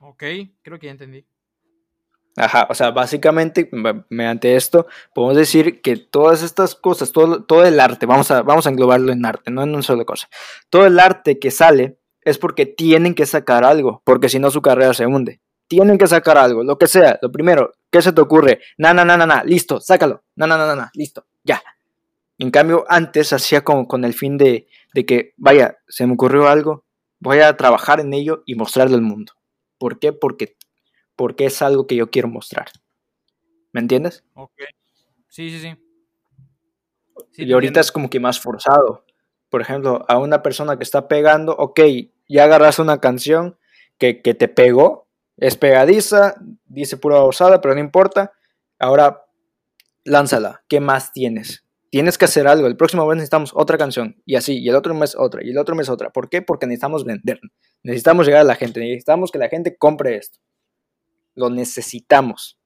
Ok, creo que ya entendí. Ajá, o sea, básicamente, mediante esto, podemos decir que todas estas cosas, todo, todo el arte, vamos a, vamos a englobarlo en arte, no en una sola cosa. Todo el arte que sale es porque tienen que sacar algo, porque si no su carrera se hunde. Tienen que sacar algo, lo que sea. Lo primero, ¿qué se te ocurre? Na, na, na, na, na, listo, sácalo. Na, na, na, na, na, listo, ya. En cambio, antes hacía como con el fin de, que, vaya, se me ocurrió algo, voy a trabajar en ello y mostrarlo al mundo. ¿Por qué? Porque, porque es algo que yo quiero mostrar. ¿Me entiendes? Ok. Sí, sí, sí. y ahorita es como que más forzado. Por ejemplo, a una persona que está pegando, ok, ya agarras una canción que, que te pegó, es pegadiza, dice pura osada, pero no importa. Ahora, lánzala. ¿Qué más tienes? Tienes que hacer algo. El próximo mes necesitamos otra canción y así, y el otro mes otra, y el otro mes otra. ¿Por qué? Porque necesitamos vender. Necesitamos llegar a la gente, necesitamos que la gente compre esto. Lo necesitamos.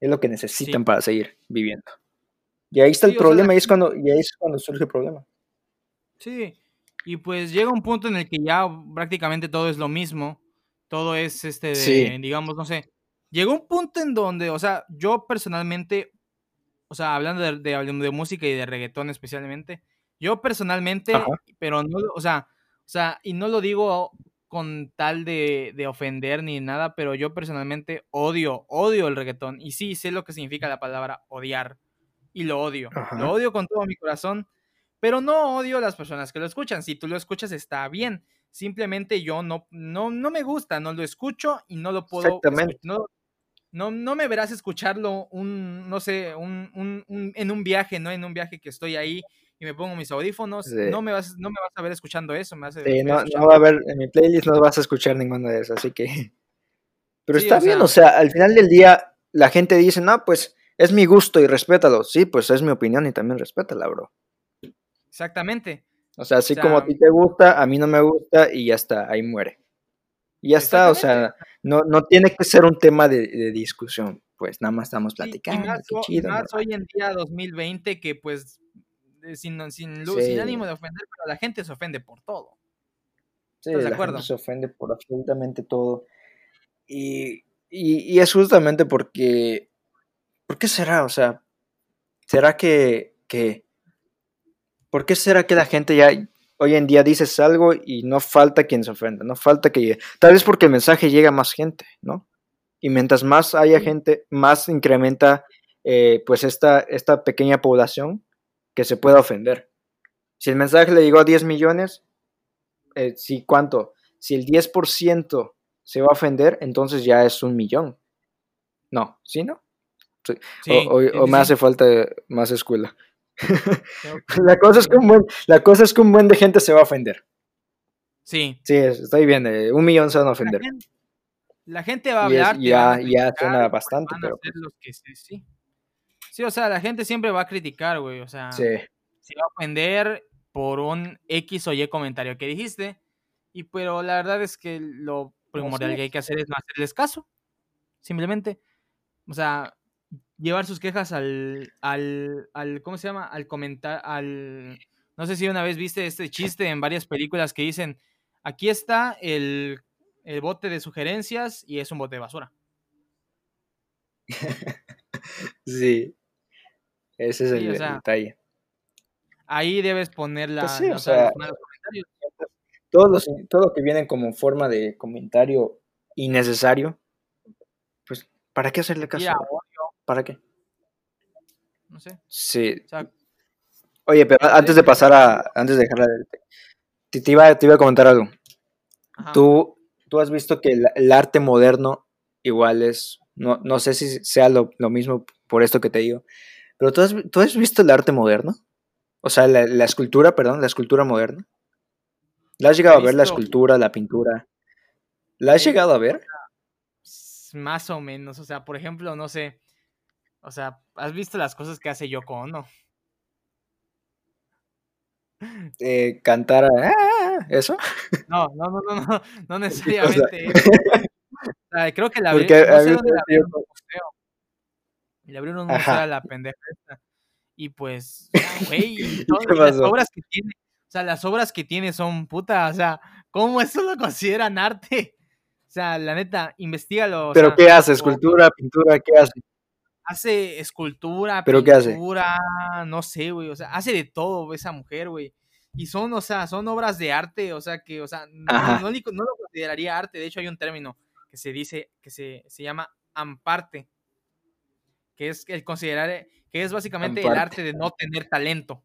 Es lo que necesitan para seguir viviendo. Y ahí está el problema, y, es cuando, y ahí es cuando surge el problema. Sí, y pues llega un punto en el que ya prácticamente todo es lo mismo. Todo es este, digamos, no sé. Llegó un punto en donde, o sea, yo personalmente o sea, hablando de, de, música y de reggaetón especialmente, yo personalmente, pero no, o sea, o sea, y no lo digo con tal de, de, ofender ni nada, pero yo personalmente odio, odio el reggaetón. Y sí, sé lo que significa la palabra odiar. Y lo odio. Lo odio con todo mi corazón. Pero no odio a las personas que lo escuchan. Si tú lo escuchas, está bien. Simplemente yo no, no, no me gusta, no lo escucho y no lo puedo. Exactamente. No, no, no me verás escucharlo un, no sé, un, un, en un viaje, ¿no? En un viaje que estoy ahí y me pongo mis audífonos, no, me vas, no me vas a ver escuchando eso. Me sí, no, no, va a ver, en mi playlist no vas a escuchar ninguna de esas, así que... Pero está bien, o sea, al final del día la gente dice, no, pues es mi gusto y respétalo. Sí, pues es mi opinión y también respétala, bro. Exactamente. O sea, así como a ti te gusta, a mí no me gusta y ya está, ahí muere. Y ya está, o sea, no, no tiene que ser un tema de, discusión, pues nada más estamos platicando. Y, más, hoy en día 2020 que pues sin, sin, sin ánimo de ofender, pero la gente se ofende por todo. Sí, de acuerdo? se ofende por absolutamente todo. Y, y, es justamente porque, ¿por qué será? O sea, ¿será que, que, ¿por qué será que la gente ya, hoy en día dices algo y no falta quien se ofenda, no falta que llegue. Tal vez porque el mensaje llega a más gente, ¿no? Y mientras más haya gente, más incrementa eh, pues esta, esta pequeña población que se pueda ofender. Si el mensaje le llegó a 10 millones, eh, si cuánto, si el 10% se va a ofender, entonces ya es un millón. No, ¿sí no? o, me hace falta más escuela. la, cosa es que un buen, la cosa es que un buen de gente se va a ofender. Sí. Sí, estoy bien. Eh, un millón se van a ofender. La gente, va a hablar. ya, ya suena bastante, pero. sí. sí, o sea, la gente siempre va a criticar, güey. O sea, se va a ofender por un X o Y comentario que dijiste. Y pero la verdad es que lo primordial que hay que hacer es no hacerles caso. Simplemente. O sea, llevar sus quejas al, al, al ¿cómo se llama? Al comentar, al, No sé si una vez viste este chiste en varias películas que dicen, aquí está el, el bote de sugerencias y es un bote de basura. sí, ese es el, detalle. Ahí debes poner la, pues o sea, todo, todo lo que viene como forma de comentario innecesario, pues, ¿para qué hacerle caso? ¿Para qué? No sé. Sí. Oye, pero antes de pasar a. Antes de dejarla. Te, te, iba, te iba a comentar algo. Tú, tú has visto que el, arte moderno igual es. No, no sé si sea lo, mismo por esto que te digo. Pero ¿tú has, ¿tú has visto el arte moderno? O sea, la, la, escultura, perdón, la escultura moderna. ¿La has llegado a ver la escultura, la pintura? ¿La has llegado a ver? Más o menos, o sea, por ejemplo, no sé, o sea, ¿has visto las cosas que hace Yoko Ono? Eh, cantar ah, eso. No, no, no, no, no, no necesariamente. O sea, creo que la abrieron, no sé dónde la abrieron un museo. Le abrieron un museo a la pendeja esta. Y pues, güey, las obras que tiene, o sea, las obras que tiene son puta, o sea, ¿cómo eso lo consideran arte? O sea, la neta, investigalo. ¿Pero qué hace? ¿Escultura, pintura? ¿Qué hace? Hace escultura, ¿Pero pintura, no sé, güey, o sea, hace de todo esa mujer, güey. Y son, o sea, son obras de arte, o sea, que, o sea, no, no, lo consideraría arte, de hecho hay un término que se dice, que se, se llama amparte, que es el considerar, que es básicamente el arte de no tener talento.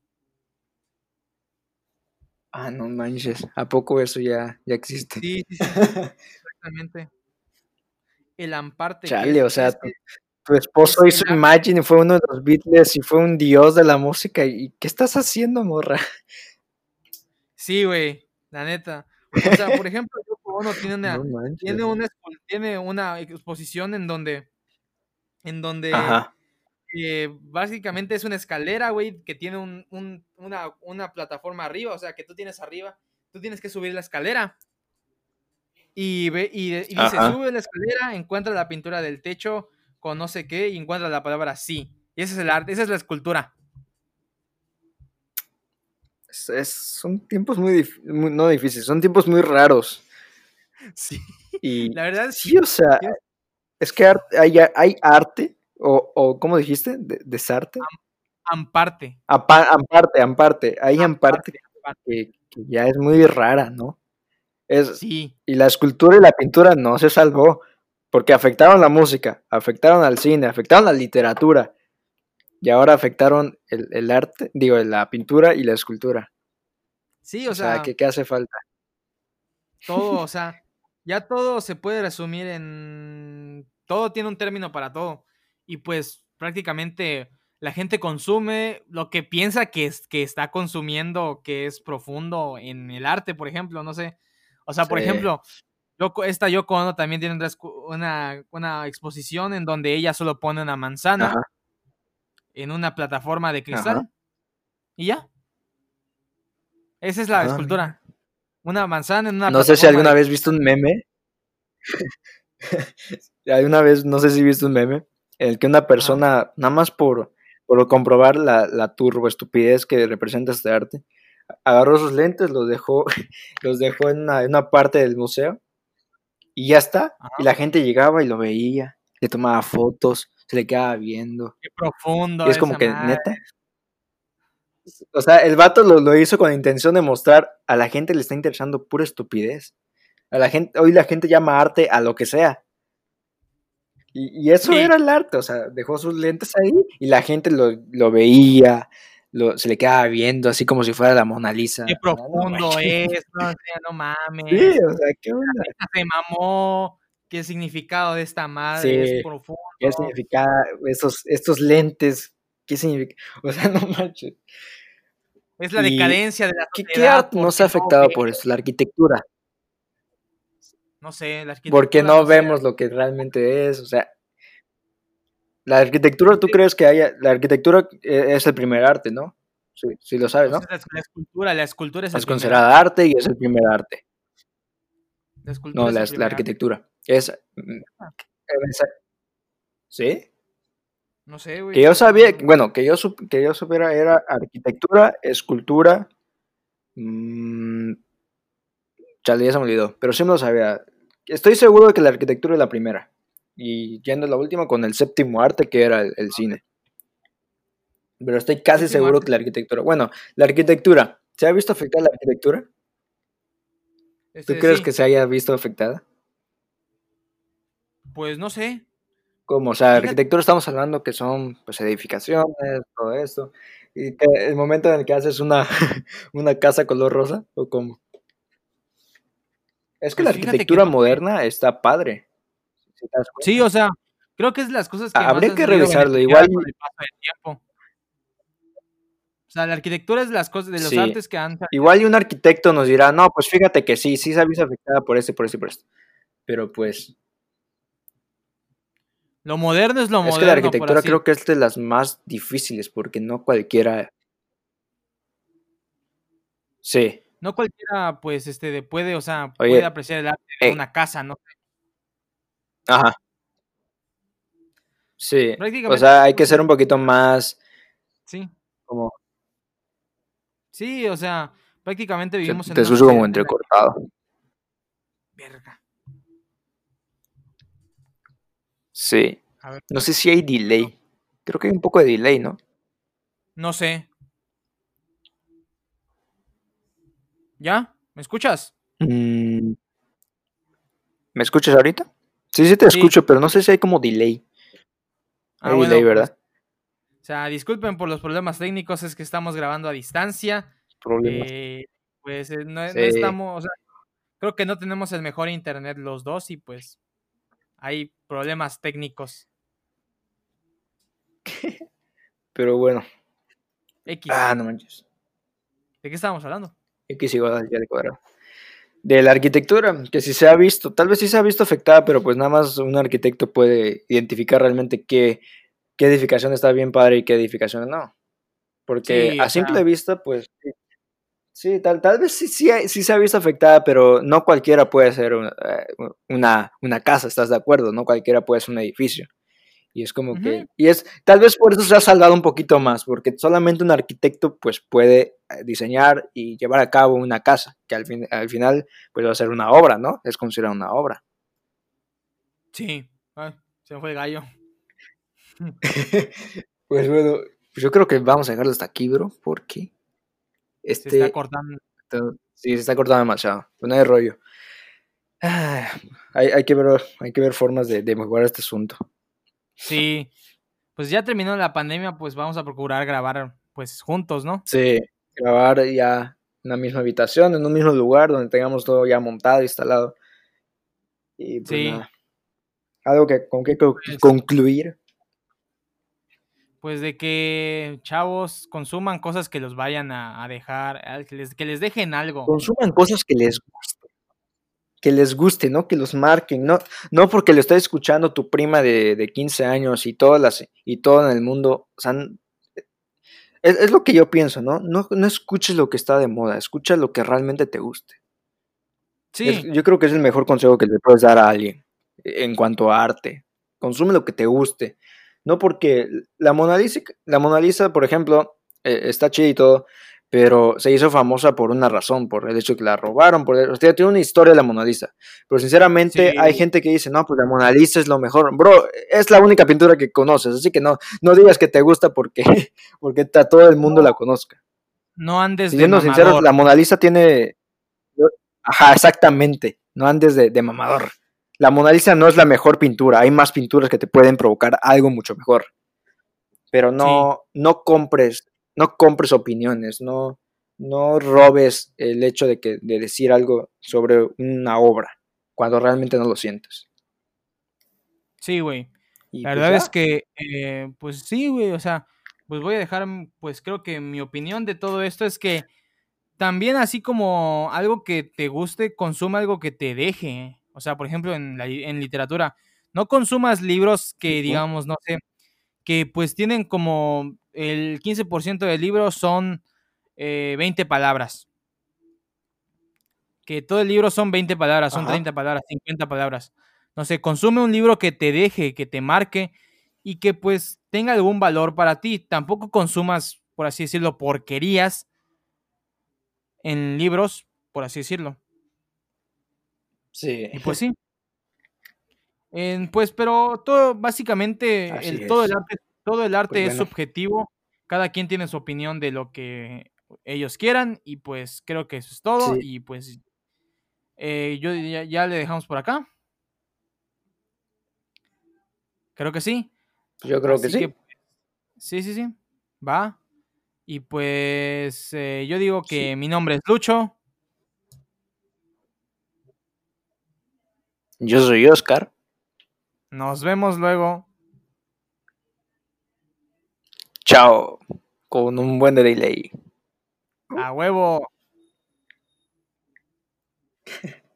Ah, no manches, ¿a poco eso ya, ya existe? Sí, sí, sí, exactamente. El amparte. Chale, o sea, tu esposo hizo Imagine y fue uno de los Beatles y fue un dios de la música. ¿Y qué estás haciendo, morra? Sí, güey, la neta. O sea, por ejemplo, Yoko tiene una, tiene una, tiene una exposición en donde, en donde eh, básicamente es una escalera, güey, que tiene un, un, una, una plataforma arriba, o sea, que tú tienes arriba, tú tienes que subir la escalera. Y, ve, y, y dice, sube la escalera, encuentra la pintura del techo, con no sé qué y encuentra la palabra sí. Y ese es el arte, esa es la escultura. Es, son tiempos muy, no difíciles, son tiempos muy raros. Sí. Y la verdad sí, o sea, es que hay, hay arte, o, o ¿cómo dijiste? ¿Desarte? amparte. amparte, amparte. Hay amparte, Que, que, ya es muy rara, ¿no? Es, sí. Y la escultura y la pintura no se salvó. Porque afectaron la música, afectaron al cine, afectaron la literatura. Y ahora afectaron el, arte, digo, la pintura y la escultura. Sí, o, sea, ¿qué, hace falta? Todo, o sea, ya todo se puede resumir en... Todo tiene un término para todo. Y pues prácticamente la gente consume lo que piensa que, es, que está consumiendo, que es profundo en el arte, por ejemplo, no sé. O sea, por ejemplo, esta Yoko Ono también tiene una, una, exposición en donde ella solo pone una manzana en una plataforma de cristal. Y ya. Esa es la escultura. Una manzana en una No sé si alguna vez viste un meme. alguna vez, no sé si viste un meme, en el que una persona, nada más por, por comprobar la, la turbo estupidez que representa este arte, agarró sus lentes, los dejó, los dejó en una parte del museo y ya está. Y la gente llegaba y lo veía, le tomaba fotos, se le quedaba viendo. Qué profundo. Y es como que, neta. O sea, el vato lo, hizo con la intención de mostrar a la gente le está interesando pura estupidez. A la gente, hoy la gente llama arte a lo que sea. Y, eso era el arte, o sea, dejó sus lentes ahí y la gente lo, lo veía, se le quedaba viendo así como si fuera la Mona Lisa. Qué profundo es, no, no mames. Sí, o sea, qué onda. Se mamó, qué significado de esta madre, es profundo. Qué significa esos, estos lentes, qué significa, o sea, no manches. Es la decadencia de la sociedad. ¿Qué, arte no se ha afectado por eso? La arquitectura. No sé, la arquitectura. Porque no, vemos lo que realmente es, o sea, la arquitectura, ¿tú crees que haya? La arquitectura eh, es el primer arte, ¿no? Sí, sí lo sabes, ¿no? La, escultura, la escultura es el Es considerada arte y es el primer arte. La escultura no, la, la arquitectura. Es. Mm, ah. ¿Sí? No sé, güey. Que yo sabía, bueno, que yo, que yo supiera era arquitectura, escultura, Mm, chale, ya se me olvidó, pero sí me lo sabía. Estoy seguro de que la arquitectura es la primera. Y yendo a la última con el séptimo arte, que era el, cine. Pero estoy casi seguro que la arquitectura. Bueno, la arquitectura. ¿Se ha visto afectada la arquitectura? ¿Tú este, crees que se haya visto afectada? Pues no sé. Como, o sea, arquitectura estamos hablando que son pues edificaciones, todo esto. Y que el momento en el que haces una, una casa color rosa, o cómo. Es que la pues arquitectura moderna está padre. Sí, o sea, creo que es las cosas que. Habría que revisarlo, igual. O sea, la arquitectura es las cosas de los artes que han. Igual y un arquitecto nos dirá, no, pues fíjate que sí, sí se afectada por este, por este, por esto. Pero pues. Lo moderno es lo moderno. Es que la arquitectura creo que es de las más difíciles porque no cualquiera. Sí. No cualquiera, pues, este, puede, o sea, puede apreciar el arte de eh una casa, ¿no? Ajá. Sí. O sea, hay que ser un poquito más. Sí. Como. Sí, o sea, prácticamente vivimos en. Te escucho como entrecortado. Verga. Sí. No sé si hay delay. Creo que hay un poco de delay, ¿no? No sé. ¿Ya? ¿Me escuchas? Mm. ¿Me escuchas ahorita? Sí, sí te escucho, pero no sé si hay como delay. Ah, hay delay, ¿verdad? o sea, disculpen por los problemas técnicos, es que estamos grabando a distancia. Problemas. Eh, pues eh, no, estamos, o sea, creo que no tenemos el mejor internet los dos y pues hay problemas técnicos. Pero bueno. X. Ah, no manches. ¿De qué estábamos hablando? X igual ya de cuadrado. De la arquitectura, que si se ha visto, tal vez sí se ha visto afectada, pero pues nada más un arquitecto puede identificar realmente qué, qué edificación está bien padre y qué edificación no. Porque a simple vista, pues sí, tal, tal vez sí, sí, sí, se ha visto afectada, pero no cualquiera puede ser eh, una, una, casa, ¿estás de acuerdo? No cualquiera puede ser un edificio. Y es como que, y es, tal vez por eso se ha salvado un poquito más, porque solamente un arquitecto pues puede eh, diseñar y llevar a cabo una casa, que al, fin, al final pues va a ser una obra, ¿no? Es considerada una obra. Sí, se me fue el gallo. pues bueno, pues yo creo que vamos a dejarlo hasta aquí, bro, porque este... Se está cortando. Sí, se está cortando demasiado, pues no hay rollo. Ah, hay, hay, que ver, hay que ver formas de, de mejorar este asunto. Sí, pues ya terminó la pandemia, pues vamos a procurar grabar pues juntos, ¿no? Sí, grabar ya en la misma habitación, en un mismo lugar donde tengamos todo ya montado, instalado. Y pues sí. Algo que con qué pues concluir. Pues de que chavos consuman cosas que los vayan a, dejar, que les, que les dejen algo. Consuman cosas que les gusten que les guste, ¿no? Que los marquen, ¿no? No porque lo está escuchando tu prima de, de 15 años y, todas las, y todo en el mundo, o sea, es, lo que yo pienso, ¿no? ¿no? No escuches lo que está de moda, escucha lo que realmente te guste. Sí. yo creo que es el mejor consejo que le puedes dar a alguien en cuanto a arte. Consume lo que te guste. No porque la Mona Lisa, la Mona Lisa por ejemplo, eh, está chida y todo, pero se hizo famosa por una razón, por el hecho de que la robaron, por o sea, tiene una historia de la Mona Lisa. Pero sinceramente hay gente que dice, no, pues la Mona Lisa es lo mejor. Bro, es la única pintura que conoces, así que no, no digas que te gusta porque, porque todo el mundo la conozca. No andes Siendo de sinceros, la Mona Lisa tiene... Ajá, exactamente, no andes de, de mamador. La Mona Lisa no es la mejor pintura, hay más pinturas que te pueden provocar algo mucho mejor. Pero no, no compres no compres opiniones, no, no robes el hecho de, que, de decir algo sobre una obra cuando realmente no lo sientes. Sí, güey. La pues verdad es que, eh, pues sí, güey, o sea, pues voy a dejar, pues creo que mi opinión de todo esto es que también así como algo que te guste, consuma algo que te deje. O sea, por ejemplo, en, la, en literatura, no consumas libros que, digamos, no sé, que pues tienen como el 15% del libro son 20 eh, palabras. Que todo el libro son 20 palabras, son 30 palabras, 50 palabras. No sé, consume un libro que te deje, que te marque y que pues tenga algún valor para ti. Tampoco consumas, por así decirlo, porquerías en libros, por así decirlo. Sí. Y pues sí. pues, pero todo, básicamente, el, todo el arte, todo el arte pues es subjetivo. Cada quien tiene su opinión de lo que ellos quieran. Y pues creo que eso es todo. Y pues eh, yo ya, ya, le dejamos por acá. Creo que sí. Yo creo que sí. sí, sí, sí. Va. Y pues eh, yo digo que mi nombre es Lucho. Yo soy Oscar. Nos vemos luego. Chao. Con un buen delay. A huevo.